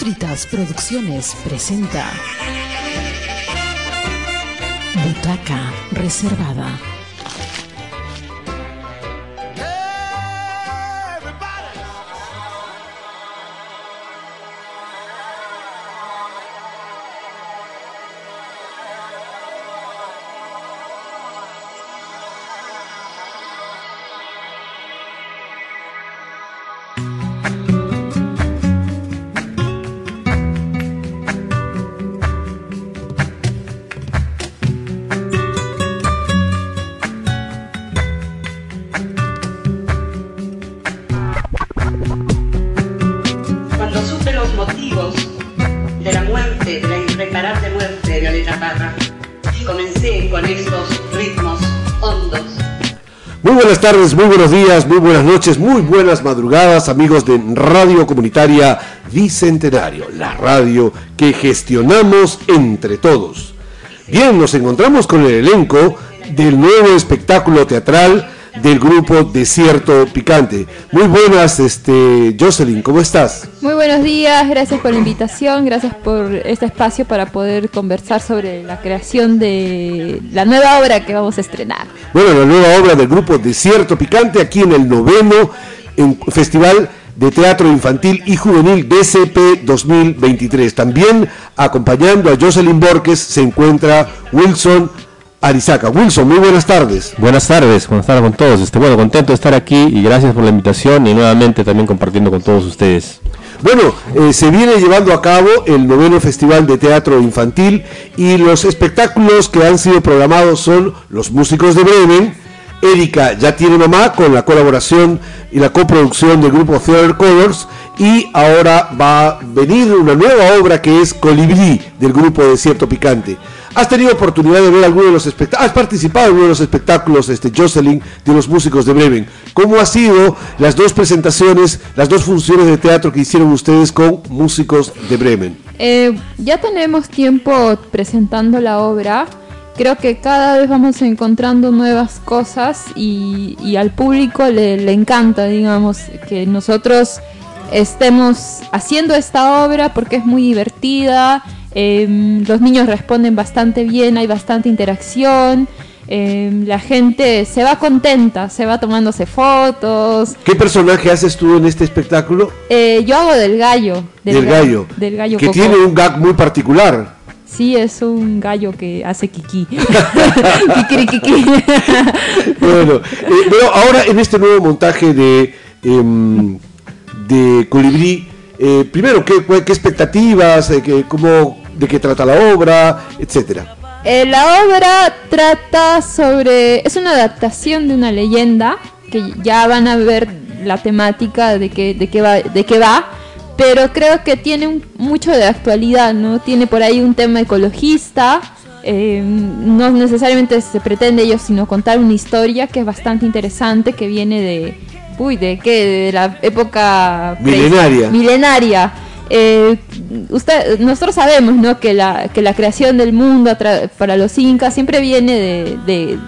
Fritas Producciones presenta Butaca Reservada. Buenas tardes, muy buenos días, muy buenas noches, muy buenas madrugadas, amigos de Radio Comunitaria Bicentenario, la radio que gestionamos entre todos. Bien, nos encontramos con el elenco del nuevo espectáculo teatral del grupo Desierto Picante. Muy buenas, este Jocelyn, ¿cómo estás? Muy buenos días, gracias por la invitación, gracias por este espacio para poder conversar sobre la creación de la nueva obra que vamos a estrenar. Bueno, la nueva obra del grupo Desierto Picante aquí en el noveno en- Festival de Teatro Infantil y Juvenil DCP 2023. También acompañando a Jocelyn Borges se encuentra Wilson Arizaca. Wilson, muy buenas tardes. Buenas tardes, buenas tardes con todos. Este, bueno, contento de estar aquí y gracias por la invitación y nuevamente también compartiendo con todos ustedes. Bueno, eh, se viene llevando a cabo el noveno Festival de Teatro Infantil y los espectáculos que han sido programados son Los Músicos de Bremen, Erika ya tiene mamá con la colaboración y la coproducción del grupo Theater Colors y ahora va a venir una nueva obra que es Colibrí del grupo Desierto Picante. ¿Has tenido oportunidad de ver alguno de los espectáculos? ¿Has participado en uno de los espectáculos, este, Jocelyn, de los músicos de Bremen? ¿Cómo ha sido las dos presentaciones, las dos funciones de teatro que hicieron ustedes con músicos de Bremen? Eh, ya tenemos tiempo presentando la obra, creo que cada vez vamos encontrando nuevas cosas y, y al público le, le encanta, digamos, que nosotros estemos haciendo esta obra porque es muy divertida, eh, los niños responden bastante bien, hay bastante interacción. eh, la gente se va contenta, se va tomándose fotos. ¿Qué personaje haces tú en este espectáculo? Eh, yo hago del gallo. Del, gallo. Del gallo que Coco. tiene un gag muy particular. Sí, es un gallo que hace kiki. Kikirikiki. bueno, eh, bueno, ahora en este nuevo montaje de, em, de Colibrí, eh, primero, ¿qué, qué expectativas? cómo, ¿De qué trata la obra? Etcétera. Eh, la obra trata sobre. Es una adaptación de una leyenda que ya van a ver la temática de qué de qué va, de qué va pero creo que tiene un- mucho de actualidad, ¿no? Tiene por ahí un tema ecologista. eh, no necesariamente se pretende ello, sino contar una historia que es bastante interesante, que viene de. Uy, ¿de qué? De la época. Milenaria. Milenaria. Eh, usted, nosotros sabemos ¿no? que, la, que la creación del mundo para los incas siempre viene de, de-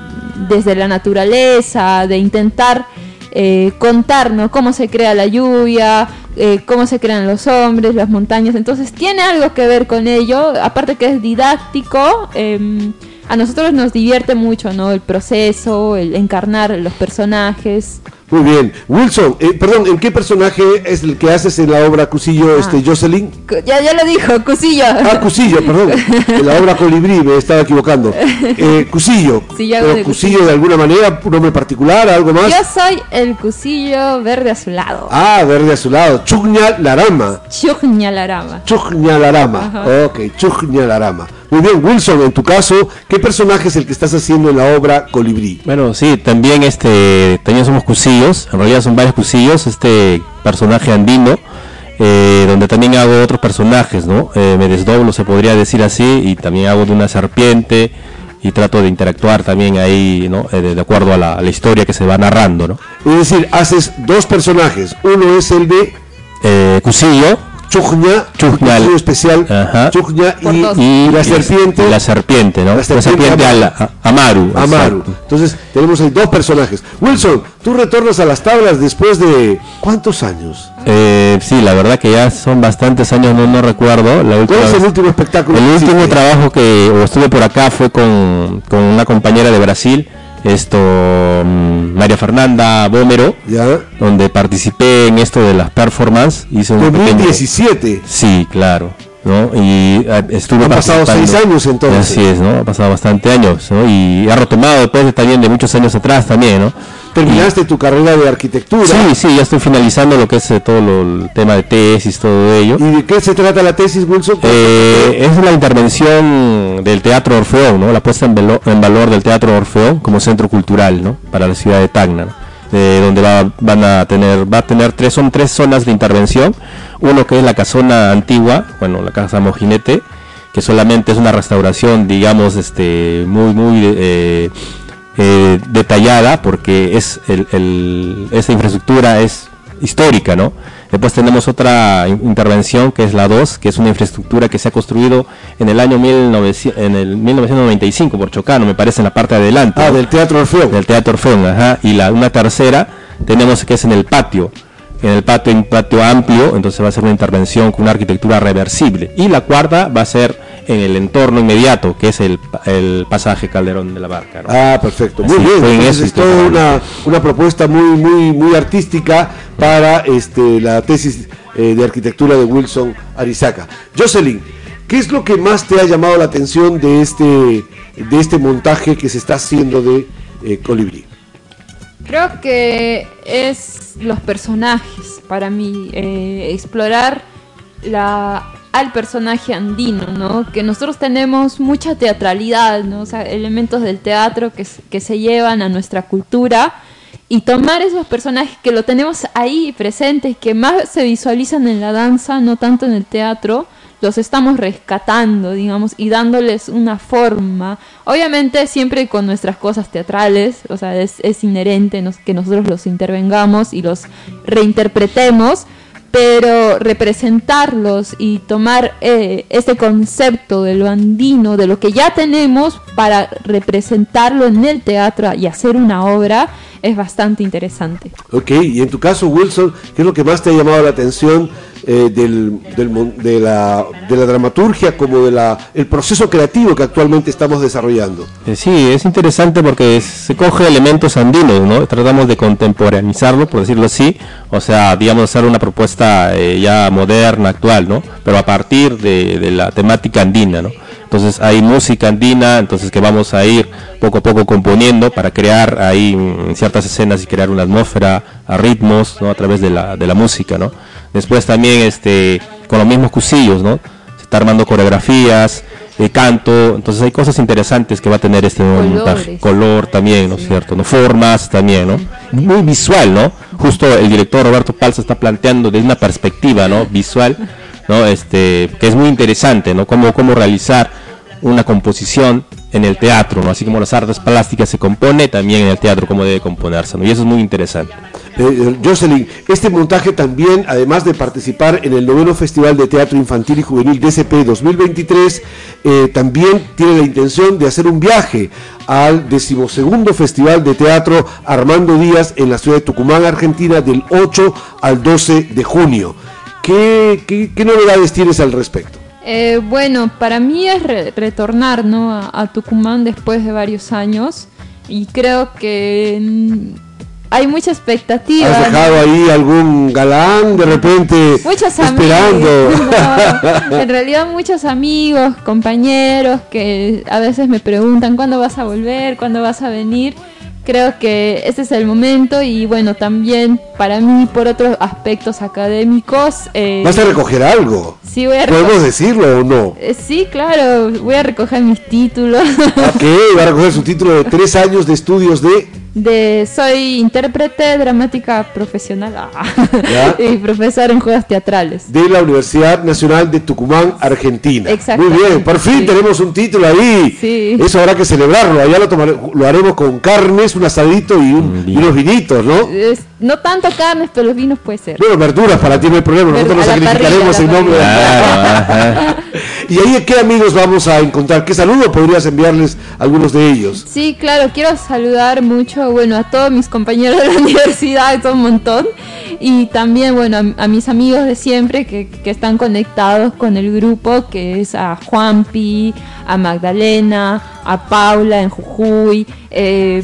desde la naturaleza, de intentar eh, contar ¿no? cómo se crea la lluvia, eh, cómo se crean los hombres, las montañas. Entonces tiene algo que ver con ello, aparte que es didáctico. em, a nosotros nos divierte mucho ¿no? el proceso, el encarnar los personajes. Muy bien. Wilson, eh, perdón, ¿en qué personaje es el que haces en la obra Cusillo, este, Jocelyn? Ya, ya lo dijo, Cusillo. Ah, Cusillo, perdón. En la obra Colibrí, me estaba equivocando. Eh, Cusillo. Sí, ya Pero de Cusillo Cusillo. de alguna manera, un nombre particular, algo más. Yo soy el Cusillo verde azulado. Ah, verde a su lado. Chugña Larama. Chugñalarama. Ajá. Ok, Chugñalarama. Muy bien, Wilson, en tu caso, ¿qué personaje es el que estás haciendo en la obra Colibrí? Bueno, sí, también este, también somos cusillos, en realidad son varios cusillos, este personaje andino, eh, donde también hago otros personajes, ¿no? Eh, me desdoblo, se podría decir así, y también hago de una serpiente y trato de interactuar también ahí, ¿no? Eh, de, de acuerdo a la, a la historia que se va narrando, ¿no? Es decir, haces dos personajes. Uno es el de Eh, cusillo Chujña, Chujña, un especial, Por y, y la serpiente. la serpiente, ¿no? La serpiente Amaru. a- Amaru. Amaru. exacto. Entonces tenemos ahí dos personajes. Wilson, tú retornas a las tablas después de ¿cuántos años? Eh, sí, la verdad que ya son bastantes años, no, no recuerdo. La última ¿Cuál es el último espectáculo? El que último trabajo que o estuve por acá fue con, con una compañera de Brasil, esto mm, María Fernanda Bómero, Ya. donde participé en esto de las performances. Hice un pequeño- 2017. Sí, claro. ¿no? Y eh, estuve Han pasado seis años, entonces. Así es, ¿no? Ha pasado bastante años, ¿no? Y ha retomado después de, también de muchos años atrás también, ¿no? Terminaste tu carrera de arquitectura. Sí, sí, ya estoy finalizando lo que es eh, todo lo- el tema de tesis, todo ello. ¿Y de qué se trata la tesis, Wilson? Eh, es la intervención del Teatro Orfeón, ¿no? La puesta en, velo- en valor del Teatro Orfeón como centro cultural, ¿no? Para la ciudad de Tacna, ¿no? Eh, donde va, van a tener, va a tener tres, son tres zonas de intervención. Uno que es la casona antigua, bueno, la casa Mojinete, que solamente es una restauración, digamos, este, muy, muy eh, detallada, porque es el, el- esa infraestructura es histórica, ¿no? Después tenemos otra in- intervención que es la 2, que es una infraestructura que se ha construido en el año 1900 en el 1995 por Chocano, me parece en la parte de adelante. Ah, ¿no? del Teatro Orfeo. del Teatro Orfeón, ajá, y la una tercera tenemos que es en el patio, en el patio un patio amplio, entonces va a ser una intervención con una arquitectura reversible y la cuarta va a ser en el entorno inmediato, que es el, pa- el pasaje Calderón de la Barca. ¿no? Ah, perfecto. Muy bien. fue en Entonces es toda una, una propuesta muy, muy, muy artística para este, la tesis eh, de arquitectura de Wilson Arizaca. Jocelyn, ¿qué es lo que más te ha llamado la atención de este, de este montaje que se está haciendo de eh, Colibrí? Creo que es los personajes para mí, eh, explorar la, al personaje andino, ¿no? Que nosotros tenemos mucha teatralidad, ¿no? O sea, elementos del teatro que, se llevan a nuestra cultura y tomar esos personajes que lo tenemos ahí presentes, que más se visualizan en la danza, no tanto en el teatro, los estamos rescatando, digamos, y dándoles una forma. Obviamente siempre con nuestras cosas teatrales, o sea, es, inherente que nosotros los intervengamos y los reinterpretemos, pero representarlos y tomar eh, este concepto de lo andino, de lo que ya tenemos, para representarlo en el teatro y hacer una obra, es bastante interesante. Ok, y en tu caso, Wilson, ¿qué es lo que más te ha llamado la atención eh, del, del de, la, de la dramaturgia como del el proceso creativo que actualmente estamos desarrollando? Eh, Sí, es interesante porque se coge elementos andinos, ¿no? Tratamos de contemporaneizarlo, por decirlo así, o sea, digamos, hacer una propuesta eh, ya moderna, actual, ¿no? Pero a partir de, de la temática andina, ¿no? Entonces hay música andina, entonces que vamos a ir poco a poco componiendo para crear ahí mm, ciertas escenas y crear una atmósfera a ritmos, ¿no? A través de la, de la música, ¿no? Después también este, con los mismos cusillos, ¿no? Se está armando coreografías, eh, canto, entonces hay cosas interesantes que va a tener este nuevo Colores. montaje. Color también, ¿no es cierto? ¿no? Formas también, ¿no? Muy visual, ¿no? Justo el director Roberto Palza está planteando desde una perspectiva, ¿no? Visual, ¿no? Este, que es muy interesante, ¿no? Cómo, cómo realizar una composición en el teatro, ¿no? Así como las artes plásticas se compone, también en el teatro cómo debe componerse, ¿no? Y eso es muy interesante. Eh, eh, Jocelyn, este montaje también, además de participar en el noveno Festival de Teatro Infantil y Juvenil DCP 2023, eh, también tiene la intención de hacer un viaje al decimosegundo Festival de Teatro Armando Díaz en la ciudad de Tucumán, Argentina, del 8 al 12 de junio. ¿Qué, novedades tienes al respecto? Eh, bueno, para mí es re- retornar ¿no? a, a Tucumán después de varios años y creo que hay mucha expectativa. ¿Has dejado ahí algún galán de repente Muchos esperando? amigos. no, en realidad muchos amigos, compañeros que a veces me preguntan cuándo vas a volver, cuándo vas a venir. Creo que ese es el momento y bueno, también para mí por otros aspectos académicos. eh, ¿Vas a recoger algo? sí, voy a ¿Podemos recoger. decirlo o no? Eh, Sí, claro, voy a recoger mis títulos. Ok, va a recoger su título de tres años de estudios de De, soy intérprete dramática profesional ah, y profesor en juegos teatrales. de la Universidad Nacional de Tucumán, Argentina. Muy bien, por fin sí. tenemos un título ahí. Sí. Eso habrá que celebrarlo. Allá lo, tomare- lo haremos con carnes, un asadito y, un- y unos vinitos, ¿no? Es- no tanto carnes, pero los vinos puede ser. Bueno, verduras para ti no hay problema. Nosotros nos sacrificaremos parrilla, en nombre de... ¿Y ahí qué amigos vamos a encontrar? ¿Qué saludo podrías enviarles a algunos de ellos? Sí, claro, quiero saludar mucho, bueno, a todos mis compañeros de la universidad, son un montón, y también, bueno, a, a mis amigos de siempre que, que están conectados con el grupo, que es a Juanpi, a Magdalena, a Paula en Jujuy, eh,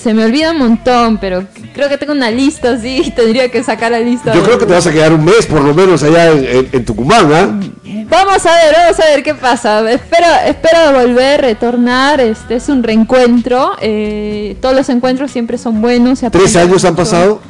se me olvida un montón, pero creo que tengo una lista, sí, tendría que sacar la lista. Yo de- creo que te vas a quedar un mes por lo menos allá en, en- en Tucumán, ¿ah? Vamos a ver, vamos a ver qué pasa. Espero, espero volver, retornar. Este es un reencuentro. eh, todos los encuentros siempre son buenos. ¿Tres años han mucho. pasado?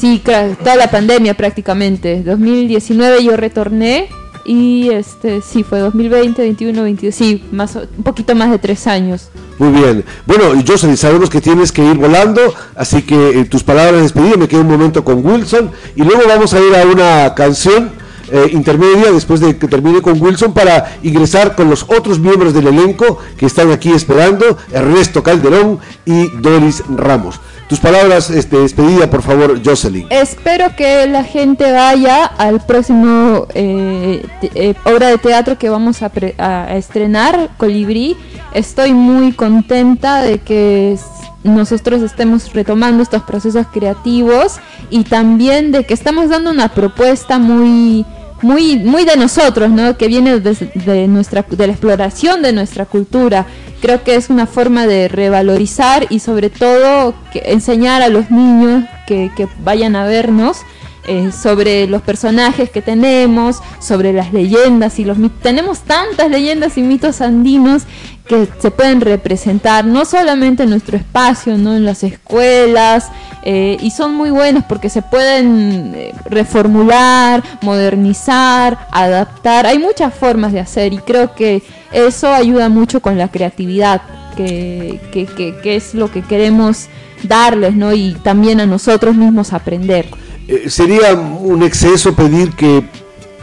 Sí, toda la pandemia prácticamente. 2019 yo retorné y este sí fue 2020, 21, 22. Sí, más un poquito más de tres años. Muy bien. Bueno, Jocelyn, sabemos que tienes que ir volando, así que eh, tus palabras de despedida, me quedo un momento con Wilson y luego vamos a ir a una canción eh, intermedia después de que termine con Wilson para ingresar con los otros miembros del elenco que están aquí esperando, Ernesto Calderón y Doris Ramos. Tus palabras este, de despedida, por favor, Jocelyn. Espero que la gente vaya al próximo eh, eh, obra de teatro que vamos a, pre- a- estrenar, Colibrí. Estoy muy contenta de que nosotros estemos retomando estos procesos creativos y también de que estamos dando una propuesta muy muy muy de nosotros, ¿no? Que viene de, de nuestra de la exploración de nuestra cultura. Creo que es una forma de revalorizar y sobre todo que enseñar a los niños que, vayan a vernos eh, sobre los personajes que tenemos, sobre las leyendas y los mitos. Tenemos tantas leyendas y mitos andinos que se pueden representar no solamente en nuestro espacio, no en las escuelas, eh, y son muy buenos porque se pueden eh, reformular, modernizar, adaptar. Hay muchas formas de hacer y creo que eso ayuda mucho con la creatividad, que, que, que- que es lo que queremos darles, ¿no? Y también a nosotros mismos aprender. Eh, ¿Sería un exceso pedir que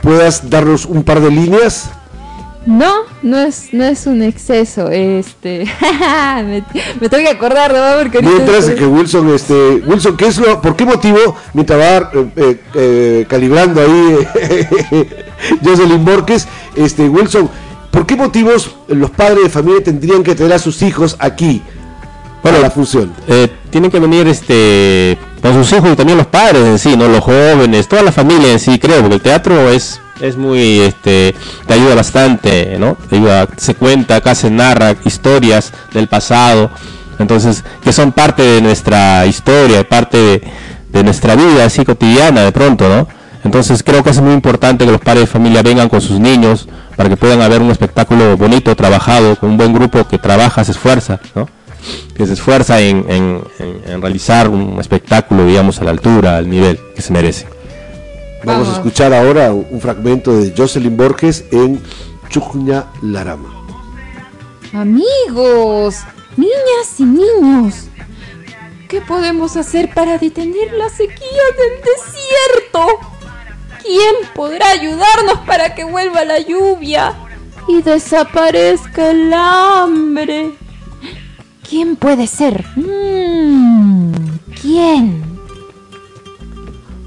puedas darnos un par de líneas? No, no es, no es un exceso, este, me, me tengo que acordar, ¿no? Porque Mientras estoy- que Wilson, este, Wilson, ¿qué es lo, por qué motivo, mientras va eh, eh, eh, calibrando ahí Jocelyn Borges, este, Wilson, ¿por qué motivos los padres de familia tendrían que tener a sus hijos aquí para la función? Eh, tienen que venir este con sus hijos y también los padres en sí, no los jóvenes, toda la familia en sí, creo, porque el teatro es es muy este te ayuda bastante, ¿no? Te ayuda, se cuenta, acá se narra historias del pasado, entonces que son parte de nuestra historia, parte de, nuestra vida así cotidiana de pronto, ¿no? Entonces creo que es muy importante que los padres de familia vengan con sus niños para que puedan haber un espectáculo bonito, trabajado, con un buen grupo que trabaja, se esfuerza, ¿no? que se esfuerza en- en- en realizar un espectáculo, digamos, a la altura, al nivel que se merece. Vamos a escuchar ahora un fragmento de Jocelyn Borges en Chucña Larama. Amigos, niñas y niños, ¿qué podemos hacer para detener la sequía del desierto? ¿Quién podrá ayudarnos para que vuelva la lluvia y desaparezca el hambre? ¿Quién puede ser? Mm, ¿Quién?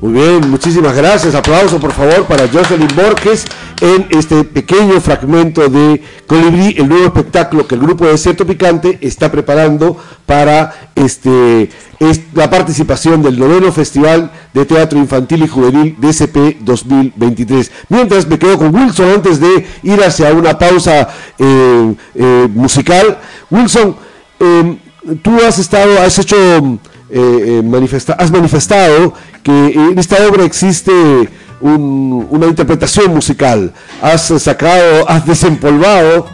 Muy bien, muchísimas gracias. Aplauso por favor para Jocelyn Borges en este pequeño fragmento de Colibrí, el nuevo espectáculo que el grupo de Desierto Picante está preparando para este es la participación del noveno Festival de Teatro Infantil y Juvenil DCP 2023. Mientras me quedo con Wilson antes de ir hacia una pausa eh, eh, musical. Wilson, eh, tú has estado, has hecho, eh, eh, manifesta- has manifestado que en esta obra existe un- una interpretación musical. Has sacado, has desempolvado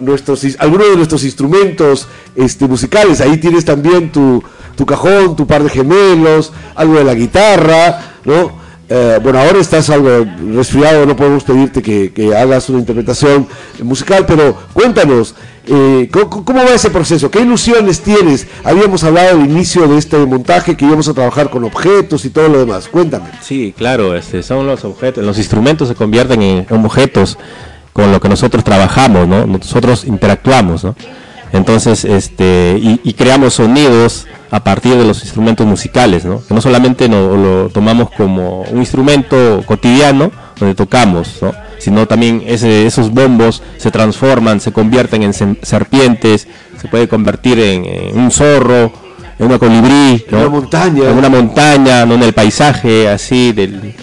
nuestros, algunos de nuestros instrumentos este, musicales. Ahí tienes también tu, tu cajón, tu par de gemelos, algo de la guitarra, ¿no? Eh, bueno, ahora estás algo resfriado, no podemos pedirte que, que hagas una interpretación musical, pero cuéntanos, eh, ¿cómo, va ese proceso? ¿Qué ilusiones tienes? Habíamos hablado al inicio de este montaje que íbamos a trabajar con objetos y todo lo demás. Cuéntame. Sí, claro, este, son los objetos, los instrumentos se convierten en, en objetos con lo que nosotros trabajamos, ¿no? Nosotros interactuamos, ¿no? Entonces, este, y, y creamos sonidos a partir de los instrumentos musicales, ¿no? Que no solamente no, lo tomamos como un instrumento cotidiano donde tocamos, ¿no? Sino también ese, esos bombos se transforman, se convierten en serpientes, se puede convertir en, en un zorro, en una colibrí, En una montaña. en una montaña, ¿no? en el paisaje así del,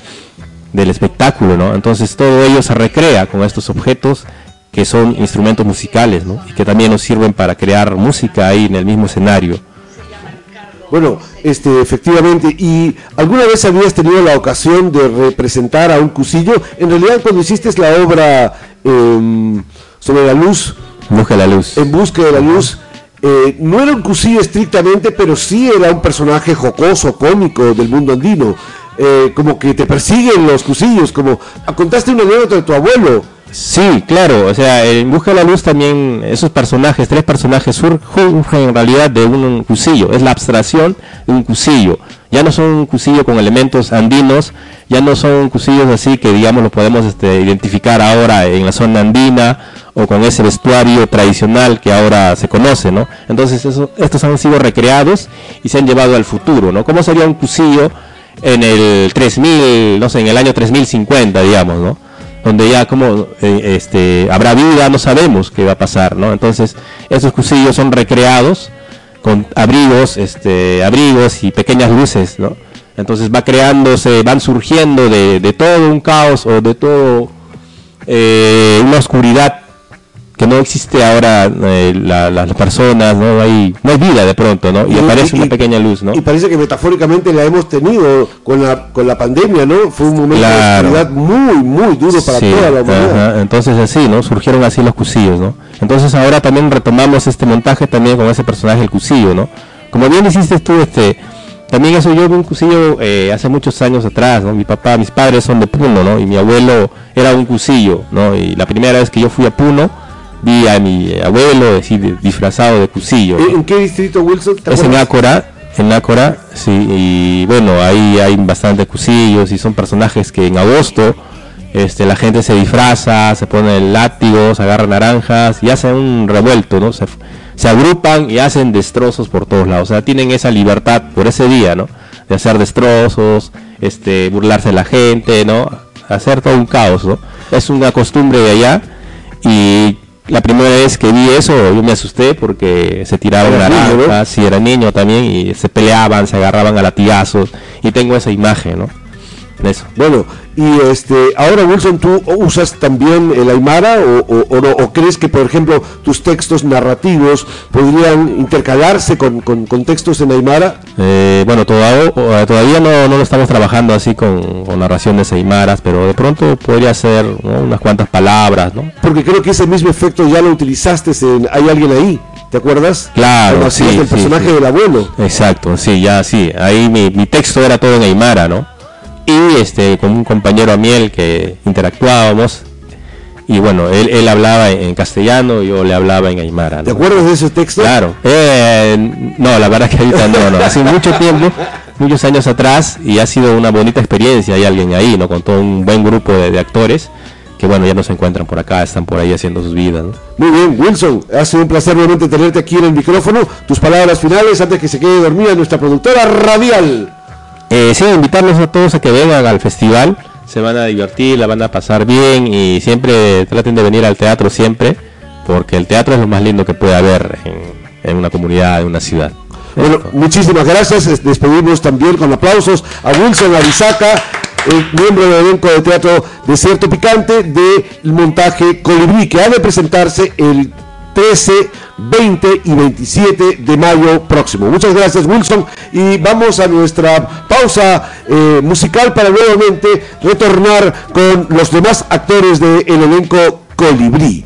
del espectáculo, ¿no? Entonces todo ello se recrea con estos objetos que son instrumentos musicales, ¿no? Y que también nos sirven para crear música ahí en el mismo escenario. Bueno, este, efectivamente, ¿y alguna vez habías tenido la ocasión de representar a un cusillo? En realidad, cuando hiciste la obra em, sobre la luz, Busca la luz. en busca de la luz, eh, no era un cusillo estrictamente, pero sí era un personaje jocoso, cómico del mundo andino. Eh, como que te persiguen los cusillos, como contaste una anécdota de tu abuelo. Sí, claro, o sea, en Busca de la Luz también esos personajes, tres personajes surgen en realidad de un cusillo, es la abstracción de un cusillo. Ya no son un cusillo con elementos andinos, ya no son cusillos así que digamos lo podemos este, identificar ahora en la zona andina o con ese vestuario tradicional que ahora se conoce, ¿no? Entonces eso- estos han sido recreados y se han llevado al futuro, ¿no? ¿Cómo sería un cusillo en el 3000, no sé, en el año 3050, digamos, ¿no? Donde ya como eh, este habrá vida no sabemos qué va a pasar no entonces esos cusillos son recreados con abrigos este abrigos y pequeñas luces no entonces va creándose van surgiendo de, de todo un caos o de todo eh, una oscuridad que no existe ahora eh, la- las personas no hay no hay vida de pronto no y, aparece una pequeña luz no Y parece que metafóricamente la hemos tenido con la, con la pandemia, ¿no? Fue un momento Claro. de muy, muy duro para Sí, toda la humanidad. ajá, entonces así, ¿no? Surgieron así los cusillos, ¿no? Entonces ahora también retomamos este montaje también con ese personaje el cusillo, ¿no? Como bien hiciste tú, este, también eso yo vi un cusillo eh, hace muchos años atrás, ¿no? Mi papá, mis padres son de Puno, ¿no? Y mi abuelo era un cusillo, ¿no? Y la primera vez que yo fui a Puno, vi a mi abuelo así, de- disfrazado de cusillo. ¿no? ¿En en qué distrito, Wilson? ¿Te Es en? Ácora, en Ácora, sí, y bueno, ahí hay bastante cusillos y son personajes que en agosto este, la gente se disfraza, se pone látigos, agarra naranjas y hacen un revuelto, ¿no? Se, se agrupan y hacen destrozos por todos lados, o sea, tienen esa libertad por ese día, ¿no? De hacer destrozos, este, burlarse de la gente, ¿no? Hacer todo un caos, ¿no? Es una costumbre de allá y la primera vez que vi eso yo me asusté porque se tiraban naranjas, si era niño también y se peleaban, se agarraban a latigazos y tengo esa imagen, ¿no? Eso. Bueno, y este, ahora Wilson, ¿tú usas también el Aymara o, o- o no? ¿O crees que, por ejemplo, tus textos narrativos podrían intercalarse con, con- con textos en Aymara? Eh, bueno, toda- o- todavía no, no lo estamos trabajando así con, con narraciones aymaras, pero de pronto podría ser ¿no? unas cuantas palabras, ¿no? Porque creo que ese mismo efecto ya lo utilizaste en Hay alguien ahí, ¿te acuerdas? Claro, sí, el sí, personaje sí. del abuelo. Exacto, sí, ya sí. Ahí mi, mi texto era todo en Aymara, ¿no? Y este, con un compañero a miel que interactuábamos. Y bueno, él, él hablaba en, castellano, yo le hablaba en Aymara. ¿no? ¿Te acuerdas de ese texto? Claro. Eh, no, la verdad que ahorita no, no. Hace mucho tiempo, muchos años atrás, y ha sido una bonita experiencia. Hay alguien ahí, ¿no? Con todo un buen grupo de, de actores que, bueno, ya no se encuentran por acá, están por ahí haciendo sus vidas, ¿no? Muy bien, Wilson, ha sido un placer nuevamente tenerte aquí en el micrófono. Tus palabras finales antes que se quede dormida nuestra productora radial. Eh, sí, invitarlos a todos a que vengan al festival. Se van a divertir, la van a pasar bien y siempre traten de venir al teatro siempre, porque el teatro es lo más lindo que puede haber en, en una comunidad, en una ciudad. Bueno, muchísimas gracias. Es- Despedimos también con aplausos a Wilson Arizaca, el miembro del elenco de teatro Desierto Picante del montaje Colibrí, que ha de presentarse el 13, 20 y 27 de mayo próximo. Muchas gracias Wilson y vamos a nuestra pausa eh, musical para nuevamente retornar con los demás actores del elenco Colibrí.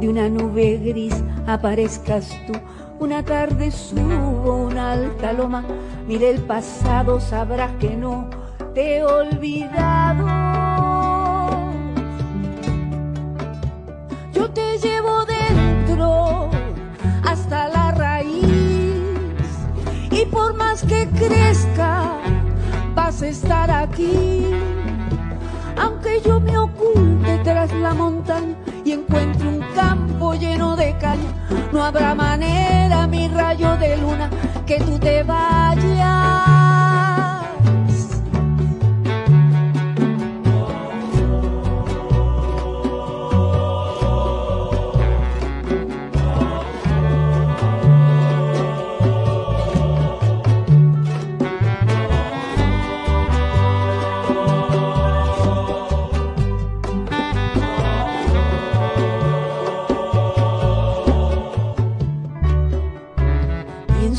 de una nube gris, aparezcas tú. Una tarde subo una alta loma, mire el pasado, sabrás que no te he olvidado. Yo te llevo dentro hasta la raíz y por más que crezca vas a estar aquí. Aunque yo me oculte tras la montaña y encuentre un campo lleno de caña, no habrá manera, mi rayo de luna, que tú te vayas.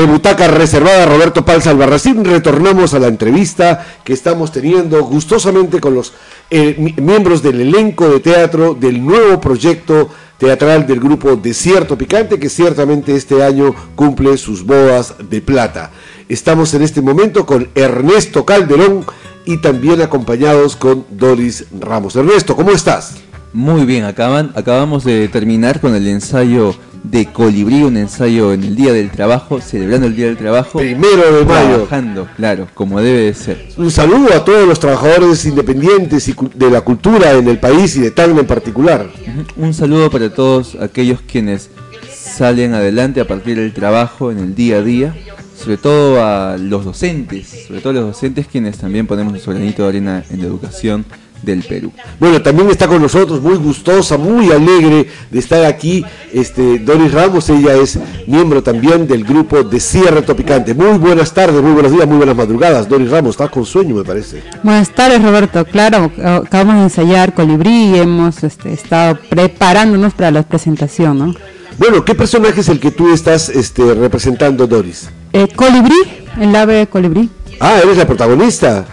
De Butaca Reservada, Roberto Palza Albarracín, retornamos a la entrevista que estamos teniendo gustosamente con los eh, mi- miembros del elenco de teatro del nuevo proyecto teatral del grupo Desierto Picante que ciertamente este año cumple sus bodas de plata. Estamos en este momento con Ernesto Calderón y también acompañados con Doris Ramos. Ernesto, ¿cómo estás? Muy bien, acaban, acabamos de terminar con el ensayo de Colibrí, un ensayo en el Día del Trabajo, celebrando el Día del Trabajo. Primero de mayo. Trabajando, claro, como debe de ser. Un saludo a todos los trabajadores independientes y de la cultura en el país y de Tacna en particular. Un saludo para todos aquellos quienes salen adelante a partir del trabajo en el día a día, sobre todo a los docentes, sobre todo a los docentes quienes también ponemos nuestro granito de arena en la educación del Perú. Bueno, también está con nosotros, muy gustosa, muy alegre de estar aquí, este Doris Ramos, ella es miembro también del grupo Desierto Picante. Muy buenas tardes, muy buenos días, muy buenas madrugadas. Doris Ramos, está con sueño, me parece. Buenas tardes, Roberto. Claro, acabamos de ensayar Colibrí y hemos este, estado preparándonos para la presentación, ¿no? Bueno, ¿qué personaje es el que tú estás este, representando, Doris? Eh, Colibrí, el ave colibrí. Ah, eres la protagonista,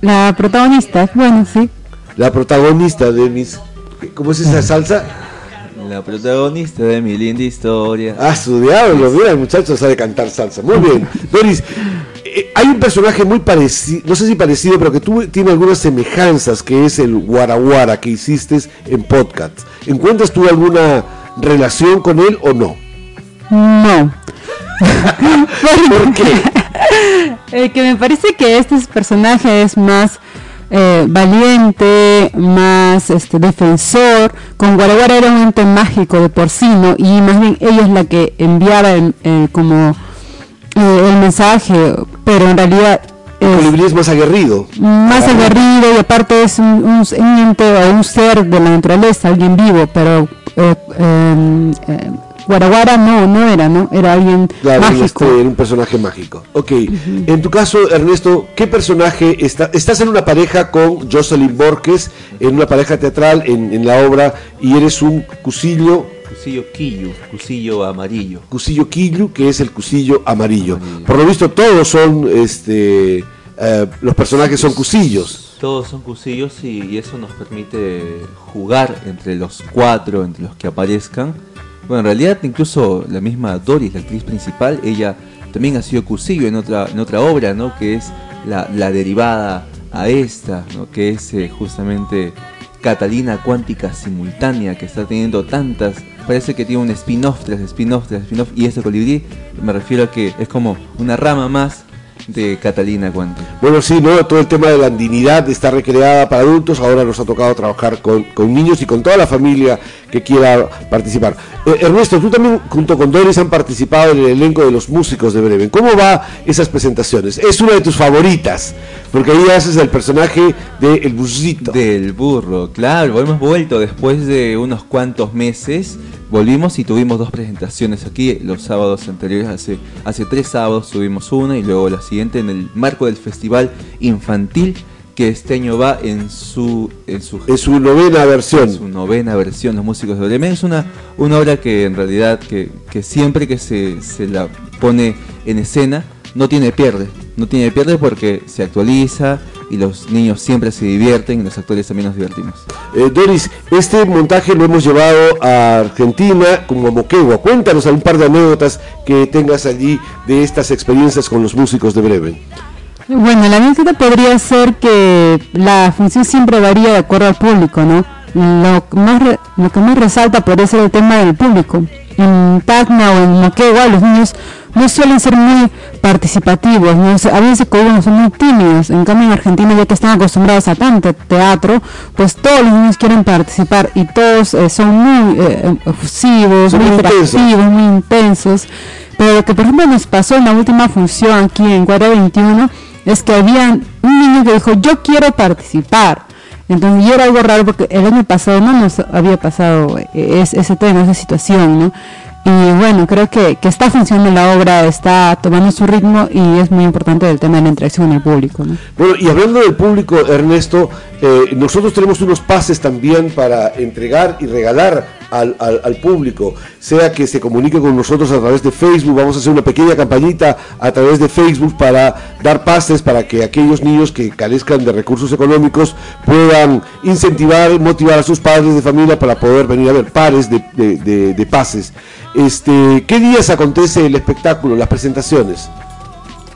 La protagonista, bueno, sí. la protagonista de mis... ¿Cómo es esa salsa? La protagonista de mi linda historia. Ah, su diablo, mira, el muchacho sabe cantar salsa. Muy bien. Doris, eh, hay un personaje muy parecido, no sé si parecido, pero que tú tiene algunas semejanzas, que es el Guaraguara que hiciste en podcast. ¿Encuentras tú alguna relación con él o no? No. ¿Por qué? Eh, que me parece que este personaje es más eh, valiente, más este, defensor. Con Guaraguara era un ente mágico de porcino y más bien ella es la que enviaba el- eh, como eh, el mensaje, pero en realidad El colibrí es más aguerrido. más Ah, aguerrido y aparte es un, un- un ente o un ser de la naturaleza, alguien vivo, pero eh, eh, Guaraguara no, no era, ¿no? Era alguien Claro, mágico. este, era un personaje mágico. Ok, en tu caso, Ernesto, ¿qué personaje está? Estás en una pareja con Jocelyn Borges, en una pareja teatral en, en la obra, y eres un cusillo, Cusillo quillo, cusillo amarillo. cusillo quillu, que es el cusillo amarillo. Amarillo. Por lo visto, todos son, este, eh, los personajes son cusillos. Todos son cusillos y, y eso nos permite jugar entre los cuatro, entre los que aparezcan. Bueno, en realidad incluso la misma Doris, la actriz principal, ella también ha sido cusillo en otra, en otra obra, ¿no? Que es la, la derivada a esta. Que es eh, justamente Catalina Cuántica Simultánea, que está teniendo tantas... Parece que tiene un spin-off tras spin-off tras spin-off y este colibrí me refiero a que es como una rama más de Catalina. Bueno, sí, ¿no? Todo el tema de la andinidad está recreada para adultos. Ahora nos ha tocado trabajar con, con niños y con toda la familia que quiera participar. Eh, Ernesto, tú también, junto con Doris, han participado en el elenco de los músicos de Breven. ¿Cómo va esas presentaciones? Es una de tus favoritas, porque ahí haces el personaje de El Busito. Del burro, claro, hemos vuelto después de unos cuantos meses. Volvimos y tuvimos dos presentaciones aquí los sábados anteriores. Hace, hace tres sábados tuvimos una y luego la siguiente en el marco del Festival Infantil que este año va en su, en su, Es su novena en versión. su novena versión, Los Músicos de Bremen. Es una, una obra que en realidad que, que siempre que se, se la pone en escena no tiene pierde. No tiene pierde porque se actualiza y los niños siempre se divierten y los actores también nos divertimos. Eh, Doris, este montaje lo hemos llevado a Argentina como a Moquegua. Cuéntanos un par de anécdotas que tengas allí de estas experiencias con los músicos de Breven. Bueno, la anécdota podría ser que la función siempre varía de acuerdo al público, ¿no? Lo que más, re- lo que más resalta podría ser el tema del público. En Tacna o en Moquegua los niños no suelen ser muy participativos, ¿no? A veces como son muy tímidos. En cambio en Argentina ya que están acostumbrados a tanto teatro, pues todos los niños quieren participar y todos eh, son muy eh, muy interactivos, muy intensos. Pero lo que por ejemplo nos pasó en la última función aquí en Cuadra 21 es que había un niño que dijo yo quiero participar. Entonces y era algo raro porque el año pasado no nos había pasado eh, es- ese tema, esa situación, ¿no? Y bueno, creo que, que está funcionando la obra, está tomando su ritmo y es muy importante el tema de la interacción con el público, ¿no? Bueno, y hablando del público, Ernesto, eh, nosotros tenemos unos pases también para entregar y regalar al, al- al público, sea que se comunique con nosotros a través de Facebook, vamos a hacer una pequeña campañita a través de Facebook para dar pases para que aquellos niños que carezcan de recursos económicos puedan incentivar, motivar a sus padres de familia para poder venir a ver pares de, de- de- de pases. Este, ¿Qué días acontece el espectáculo, las presentaciones?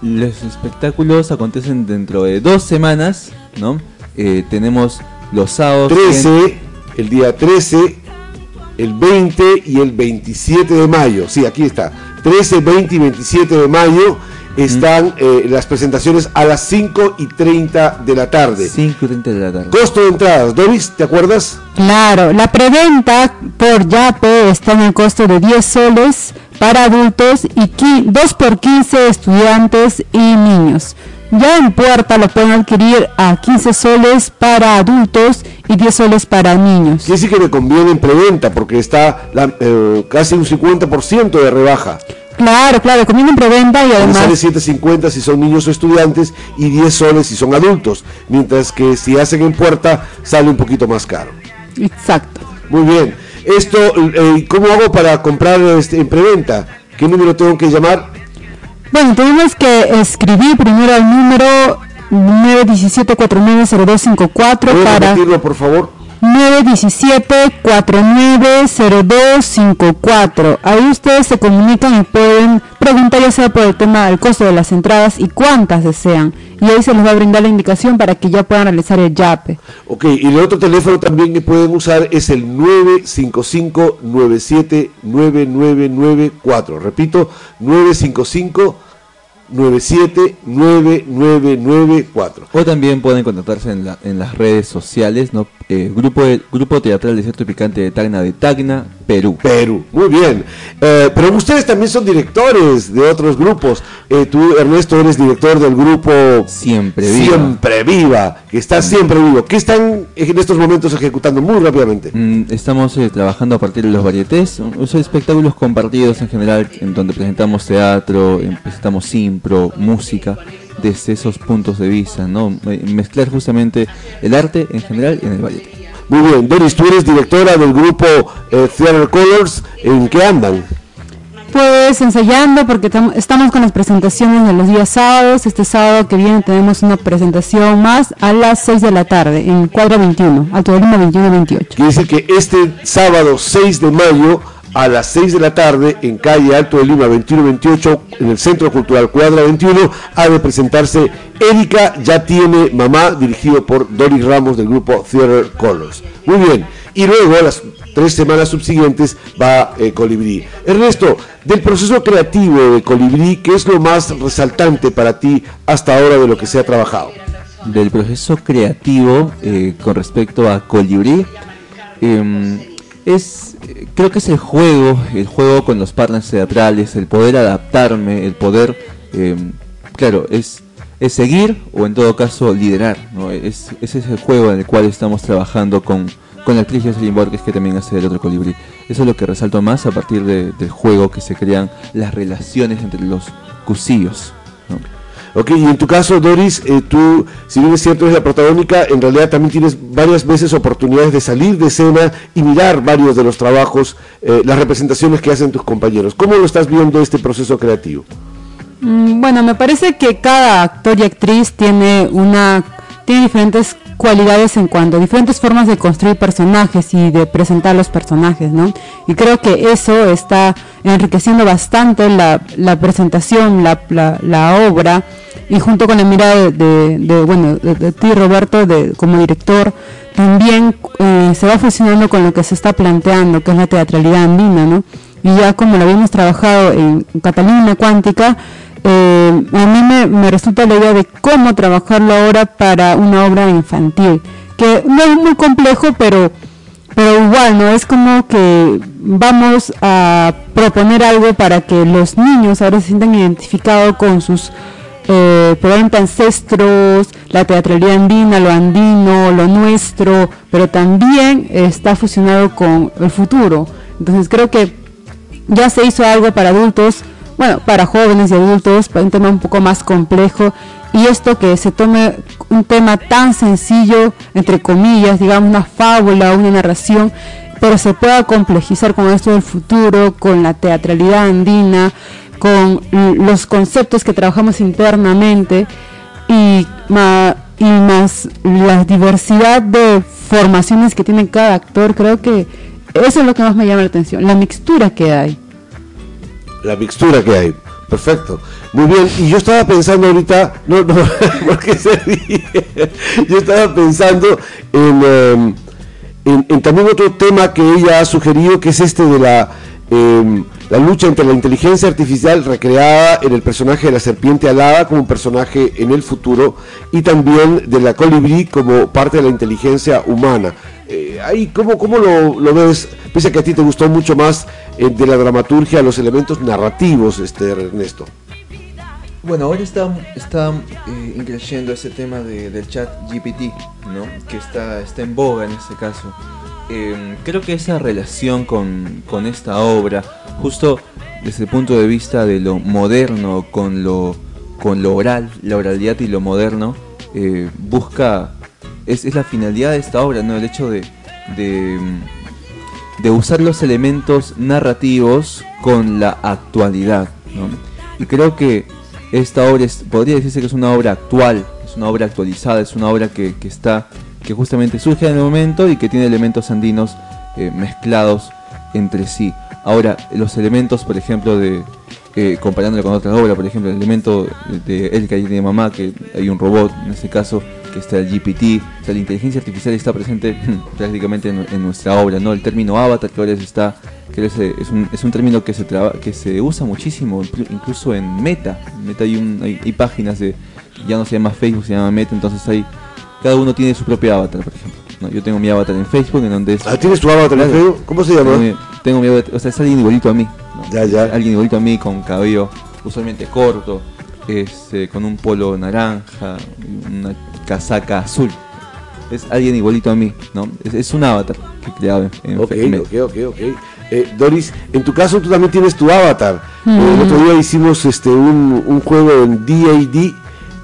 Los espectáculos acontecen dentro de dos semanas, ¿no? Eh, tenemos los sábados. en- 13, el día 13, el 20 y el 27 de mayo. Sí, aquí está. 13, 20 y 27 de mayo están eh, las presentaciones a las 5 y 30 de la tarde. 5 y 30 de la tarde. Costo de entradas, Doris, ¿te acuerdas? Claro, la preventa por Yape está en el costo de 10 soles para adultos y 2 por 15 estudiantes y niños. Ya en puerta lo pueden adquirir a 15 soles para adultos y 10 soles para niños. Quiere decir que me conviene en preventa porque está la- eh, casi un 50% de rebaja. Claro, claro, conviene en preventa y Sale además 7.50 si son niños o estudiantes y 10 soles si son adultos. Mientras que si hacen en puerta sale un poquito más caro. exacto. Muy bien. Esto, eh, ¿cómo hago para comprar este, en preventa? ¿Qué número tengo que llamar? Bueno, tenemos que escribir primero al número 917-490254 ¿Puedo para repetirlo, por favor? 917-490254. Ahí ustedes se comunican y pueden preguntar ya sea por el tema del costo de las entradas y cuántas desean. Y ahí se les va a brindar la indicación para que ya puedan realizar el YAPE. Ok, y el otro teléfono también que pueden usar es el 955-979994. Repito, 955 9799994. O también pueden contactarse en las redes sociales, ¿no? Eh, grupo, de- grupo Teatral Desierto Picante de Tacna de Tacna, Perú. Perú, muy bien. Eh, pero ustedes también son directores de otros grupos. Eh, tú, Ernesto, eres director del grupo Siempre Viva. Siempre Viva, que está siempre vivo. ¿Qué están en estos momentos ejecutando muy rápidamente? Mm, Estamos eh, trabajando a partir de los varietés, son espectáculos compartidos en general, en donde presentamos teatro, presentamos simpro, música, desde esos puntos de vista, ¿no? Me- Mezclar justamente el arte en general en el varieté. Muy bien, Doris, tú eres directora del grupo eh, Theater Colors. ¿En qué andan? Pues ensayando porque tam- estamos con las presentaciones de los días sábados. Este sábado que viene tenemos una presentación más a las 6 de la tarde en cuadra 21, Alto Lima 21-28. Quiere decir que este sábado 6 de mayo a las 6 de la tarde en calle Alto de Lima 2128 en el Centro Cultural Cuadra 21 ha de presentarse Erika ya tiene mamá dirigido por Doris Ramos del grupo Theater Colors. Muy bien, y luego las tres semanas subsiguientes va eh, Colibrí. Ernesto, del proceso creativo de Colibrí, ¿qué es lo más resaltante para ti hasta ahora de lo que se ha trabajado? Del proceso creativo eh, con respecto a Colibrí, em, es, creo que es el juego, el juego con los partners teatrales, el poder adaptarme, el poder, em, claro, es, es seguir o en todo caso liderar, ¿no? es, ese es el juego en el cual estamos trabajando con, con la actriz Jocelyn Borges que también hace el otro colibrí. Eso es lo que resalto más a partir de- del juego que se crean las relaciones entre los cusillos. Ok, y en tu caso, Doris, eh, tú, si bien es cierto, eres la protagónica, en realidad también tienes varias veces oportunidades de salir de escena y mirar varios de los trabajos, eh, las representaciones que hacen tus compañeros. ¿Cómo lo estás viendo este proceso creativo? Mm, Bueno, me parece que cada actor y actriz tiene una tiene diferentes cualidades en cuanto a diferentes formas de construir personajes y de presentar los personajes, ¿no? Y creo que eso está enriqueciendo bastante la, presentación, la, obra y junto con la mirada de, de- de, bueno de ti Roberto de, como director también eh, se va fusionando con lo que se está planteando que es la teatralidad andina no y ya como lo habíamos trabajado en Catalina Cuántica eh, a mí me, resulta la idea de cómo trabajarlo ahora para una obra infantil que no es muy complejo pero pero igual no es como que vamos a proponer algo para que los niños ahora se sientan identificados con sus eh, probablemente ancestros, la teatralidad andina, lo andino, lo nuestro, pero también está fusionado con el futuro. Entonces creo que ya se hizo algo para adultos, bueno, para jóvenes y adultos, para un tema un poco más complejo. Y esto que se tome un tema tan sencillo, entre comillas, digamos una fábula, una narración, pero se pueda complejizar con esto del futuro, con la teatralidad andina, con los conceptos que trabajamos internamente y, ma- y más la diversidad de formaciones que tiene cada actor, creo que eso es lo que más me llama la atención, la mixtura que hay. La mixtura que hay. Perfecto. Muy bien. Y yo estaba pensando ahorita, no, no, se? Yo estaba pensando en, em, en, en también otro tema que ella ha sugerido, que es este de la, em, la lucha entre la inteligencia artificial recreada en el personaje de la serpiente alada como un personaje en el futuro y también de la colibrí como parte de la inteligencia humana. Eh, ahí, ¿cómo, cómo lo, lo ves? Pese a que a ti te gustó mucho más de la dramaturgia, los elementos narrativos, este Ernesto. Bueno, ahora está, está eh, ese tema de- del chat GPT, ¿no? Que está, está en boga en este caso. Eh, creo que esa relación con, con esta obra, justo desde el punto de vista de lo moderno con lo, con lo oral, la oralidad y lo moderno, eh, busca, es, es la finalidad de esta obra, ¿no? El hecho de, de, de usar los elementos narrativos con la actualidad. Y creo que esta obra es- podría decirse que es una obra actual, es una obra actualizada, es una obra que, que está que justamente surge en el momento y que tiene elementos andinos eh, mezclados entre sí. Ahora, los elementos, por ejemplo, de eh, comparándolo con otra obra, por ejemplo, el elemento de El que de mamá, que hay un robot, en este caso, que está el GPT, o sea, la inteligencia artificial está presente prácticamente en, en nuestra obra, ¿no? El término avatar que ahora está, que es, es, un, es un término que se traba, que se usa muchísimo, inclu- incluso en Meta. En Meta hay, un, hay, hay páginas de, ya no se llama Facebook, se llama Meta, entonces hay, cada uno tiene su propio avatar, por ejemplo. ¿no? Yo tengo mi avatar en Facebook, en donde es... Ah, ¿Tienes tu avatar en. Facebook? ¿Cómo se llama? Tengo mi, tengo mi avatar, o sea, es alguien igualito a mí. ¿no? Ya, ya. Alguien igualito a mí con cabello usualmente corto, este, con un polo naranja, una casaca azul. Es alguien igualito a mí, ¿no? Es, es un avatar que he creado en, Ok, ok, ok, ok. Eh, Doris, en tu caso tú también tienes tu avatar. Eh, el otro día hicimos este un, un juego en DAD,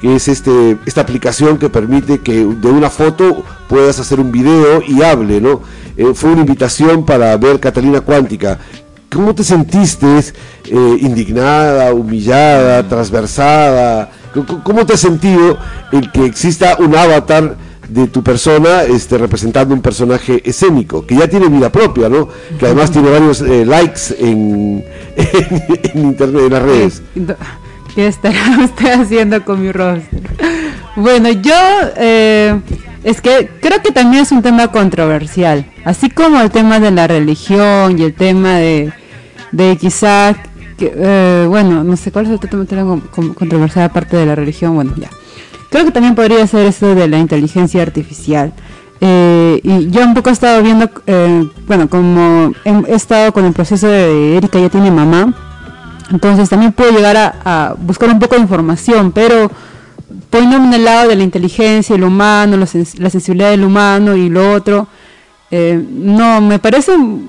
que es este esta aplicación que permite que de una foto puedas hacer un video y hable, ¿no? Eh, fue una invitación para ver Catalina Cuántica. ¿Cómo te sentiste? Eh, ¿Indignada, humillada, transversada? ¿Cómo- ¿Cómo te has sentido el que exista un avatar de tu persona este, representando un personaje escénico, que ya tiene vida propia, ¿no? Que además tiene varios eh, likes en, en, en internet, en las redes. ¿Qué estará usted haciendo con mi rostro? Bueno, yo eh, es que creo que también es un tema controversial, así como el tema de la religión y el tema de, de quizá, eh, bueno, no sé cuál es el tema con- con- controversial aparte de la religión, bueno, ya. Creo que también podría ser eso de la inteligencia artificial. Eh, y yo un poco he estado viendo, eh, bueno, como he, estado con el proceso de Erika ya tiene mamá, entonces también puedo llegar a, buscar un poco de información, pero poniéndome en el lado de la inteligencia, el humano, la, sens- la sensibilidad del humano y lo otro, no, me parece, no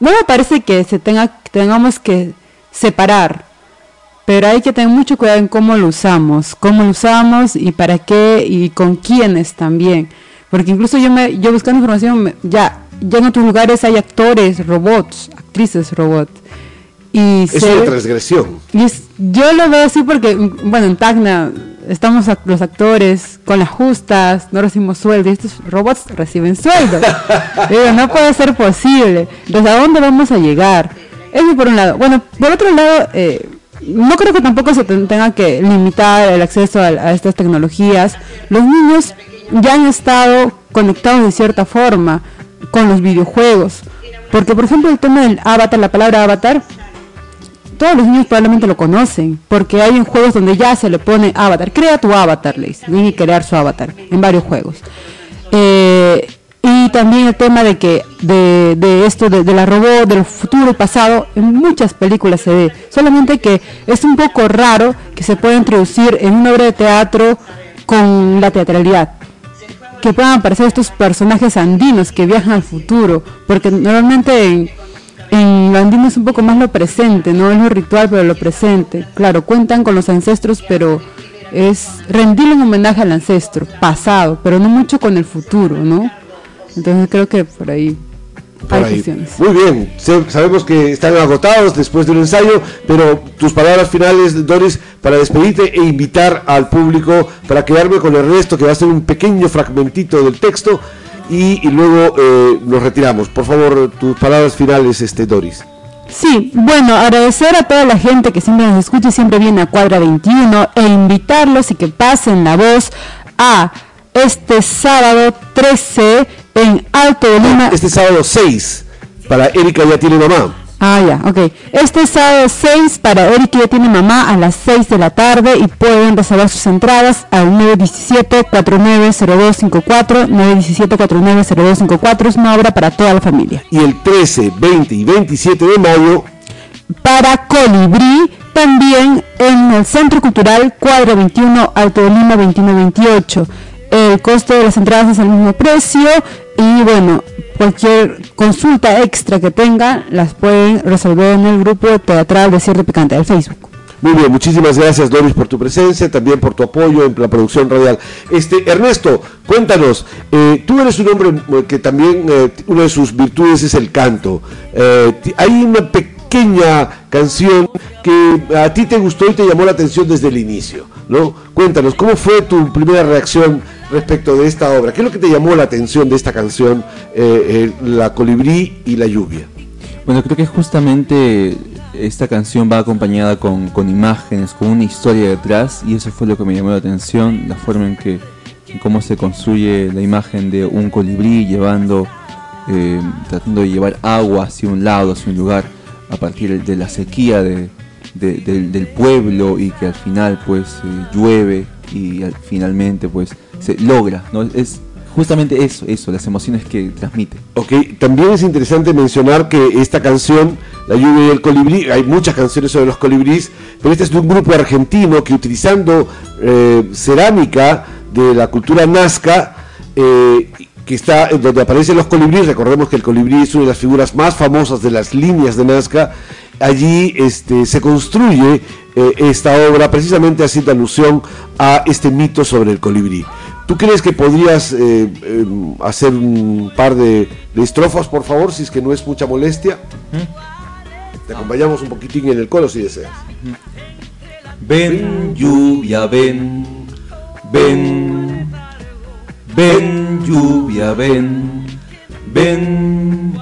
me parece que se tenga, que tengamos que separar, pero hay que tener mucho cuidado en cómo lo usamos, cómo lo usamos y para qué y con quiénes también. Porque incluso yo me, yo buscando información, me- ya, ya en otros lugares hay actores, robots, actrices robots. Y Es se- una transgresión. y es- yo lo veo así porque, bueno, en Tacna estamos los actores con las justas, no recibimos sueldo, y estos robots reciben sueldo. Digo, no puede ser posible. Entonces, ¿a dónde vamos a llegar? Eso por un lado. Bueno, por otro lado, eh, no creo que tampoco se ten- tenga que limitar el acceso a, estas tecnologías. Los niños ya han estado conectados de cierta forma con los videojuegos. Porque, por ejemplo, el tema del avatar, la palabra avatar, todos los niños probablemente lo conocen, porque hay en juegos donde ya se le pone avatar. Crea tu avatar, le dicen. Que crear su avatar en varios juegos. Eh, y también el tema de que de, de esto de, la robot, del futuro y pasado, en muchas películas se ve. Solamente que es un poco raro que se pueda introducir en una obra de teatro con la teatralidad que puedan aparecer estos personajes andinos que viajan al futuro, porque normalmente en, en lo andino es un poco más lo presente, no es lo ritual, pero lo presente. Claro, cuentan con los ancestros, pero es rendirle un homenaje al ancestro pasado, pero no mucho con el futuro, ¿no? Entonces creo que por ahí Por hay ahí. cuestiones. Muy bien, sabemos que están agotados después de un ensayo, pero tus palabras finales, Doris, para despedirte e invitar al público para quedarme con el resto, que va a ser un pequeño fragmentito del texto, y, y luego eh, nos retiramos. Por favor, tus palabras finales, este Doris. Sí, bueno, agradecer a toda la gente que siempre nos escucha y siempre viene a Cuadra 21 e invitarlos y que pasen la voz a este sábado 13 en Alto de Lima. Este sábado 6, para Erika ya tiene mamá. Ah, ya, ok. Este sábado 6 para que ya tiene mamá a las 6 de la tarde y pueden reservar sus entradas al 917-490254. 917-490254 es una obra para toda la familia. Y el 13, 20 y 27 de mayo, Para Colibrí, también en el Centro Cultural Cuadra 21, Alto de Lima 2128. El costo de las entradas es el mismo precio y bueno, cualquier consulta extra que tengan las pueden resolver en el grupo teatral Desierto Picante del Facebook. Muy bien, muchísimas gracias Doris por tu presencia, también por tu apoyo en la producción radial. Este Ernesto, cuéntanos, eh, tú eres un hombre eh, que también eh, una de sus virtudes es el canto. Eh, hay una pequeña canción que a ti te gustó y te llamó la atención desde el inicio, ¿no? Cuéntanos, ¿cómo fue tu primera reacción respecto de esta obra? ¿Qué es lo que te llamó la atención de esta canción, eh, eh, La colibrí y la lluvia? Bueno, creo que justamente esta canción va acompañada con, imágenes, con una historia detrás, y eso fue lo que me llamó la atención, la forma en que cómo se construye la imagen de un colibrí llevando, eh, tratando de llevar agua hacia un lado, hacia un lugar, a partir de la sequía de, de- del, pueblo y que al final pues llueve y al- finalmente pues se logra, ¿no? Es justamente eso, eso, las emociones que transmite. Ok, también es interesante mencionar que esta canción, La lluvia y el colibrí, hay muchas canciones sobre los colibríes, pero este es de un grupo argentino que utilizando eh, cerámica de la cultura nazca, eh, que está donde aparecen los colibríes, recordemos que el colibrí es una de las figuras más famosas de las líneas de Nazca, allí este, se construye eh, esta obra precisamente haciendo alusión a este mito sobre el colibrí. ¿Tú crees que podrías eh, eh, hacer un par de, de estrofas, por favor, si es que no es mucha molestia? Te acompañamos un poquitín en el coro si deseas. Ven lluvia, ven, ven, ven lluvia, ven, ven.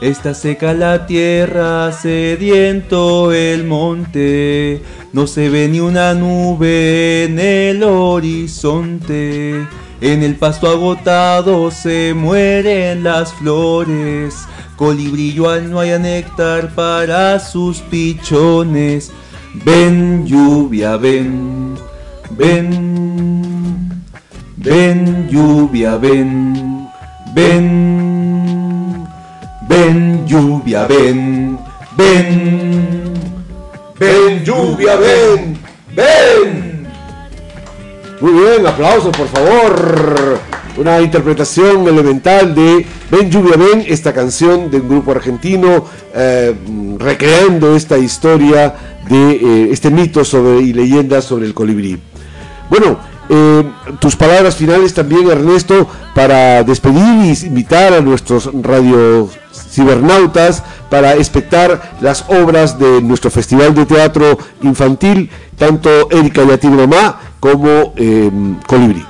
Está seca la tierra, sediento el monte, no se ve ni una nube en el horizonte. En el pasto agotado se mueren las flores, colibrillo no haya néctar para sus pichones. Ven lluvia, ven, ven, ven lluvia, ven, ven, ven lluvia, ven, ven, ¡Ven, lluvia, ven! ¡Ven! Muy bien, aplausos, por favor. Una interpretación elemental de Ven, lluvia, ven, esta canción de un grupo argentino, eh, recreando esta historia de eh, este mito sobre, y leyenda sobre el colibrí. Bueno, eh, tus palabras finales también, Ernesto, para despedir y invitar a nuestros radio cibernautas para espectar las obras de nuestro Festival de Teatro Infantil, tanto Erika y Tiene Mamá como eh, Colibrí.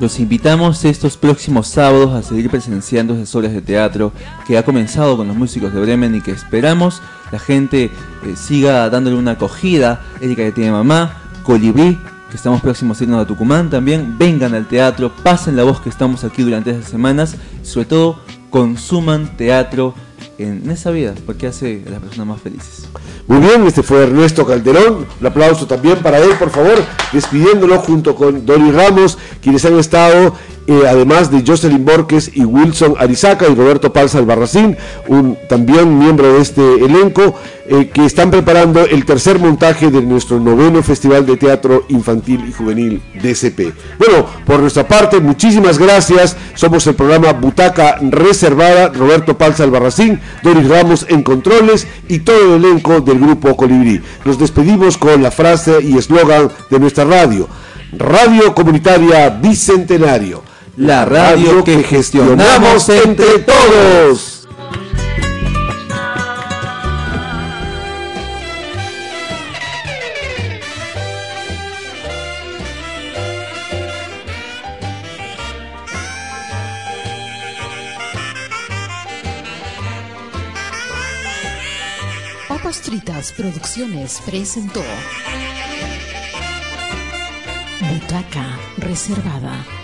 Los invitamos estos próximos sábados a seguir presenciando esas obras de teatro que ha comenzado con los músicos de Bremen y que esperamos la gente eh, siga dándole una acogida. Erika ya tiene mamá, Colibrí, que estamos próximos a irnos a Tucumán también. Vengan al teatro, pasen la voz que estamos aquí durante esas semanas sobre todo consuman teatro en esa vida porque hace a las personas más felices. Muy bien, este fue Ernesto Calderón. Un aplauso también para él, por favor, despidiéndolo junto con Dori Ramos, quienes han estado, eh, además de Jocelyn Borges y Wilson Arizaca y Roberto Palza Albarracín, un también miembro de este elenco, eh, que están preparando el tercer montaje de nuestro noveno Festival de Teatro Infantil y Juvenil DCP. Bueno, por nuestra parte, muchísimas gracias. Somos el programa Butaca Reservada, Roberto Palza Albarracín, Doris Ramos en controles y todo el elenco del grupo Colibrí. Nos despedimos con la frase y eslogan de nuestra radio. Radio Comunitaria Bicentenario. La radio que gestionamos entre todos. Papas Fritas Producciones presentó Butaca Reservada.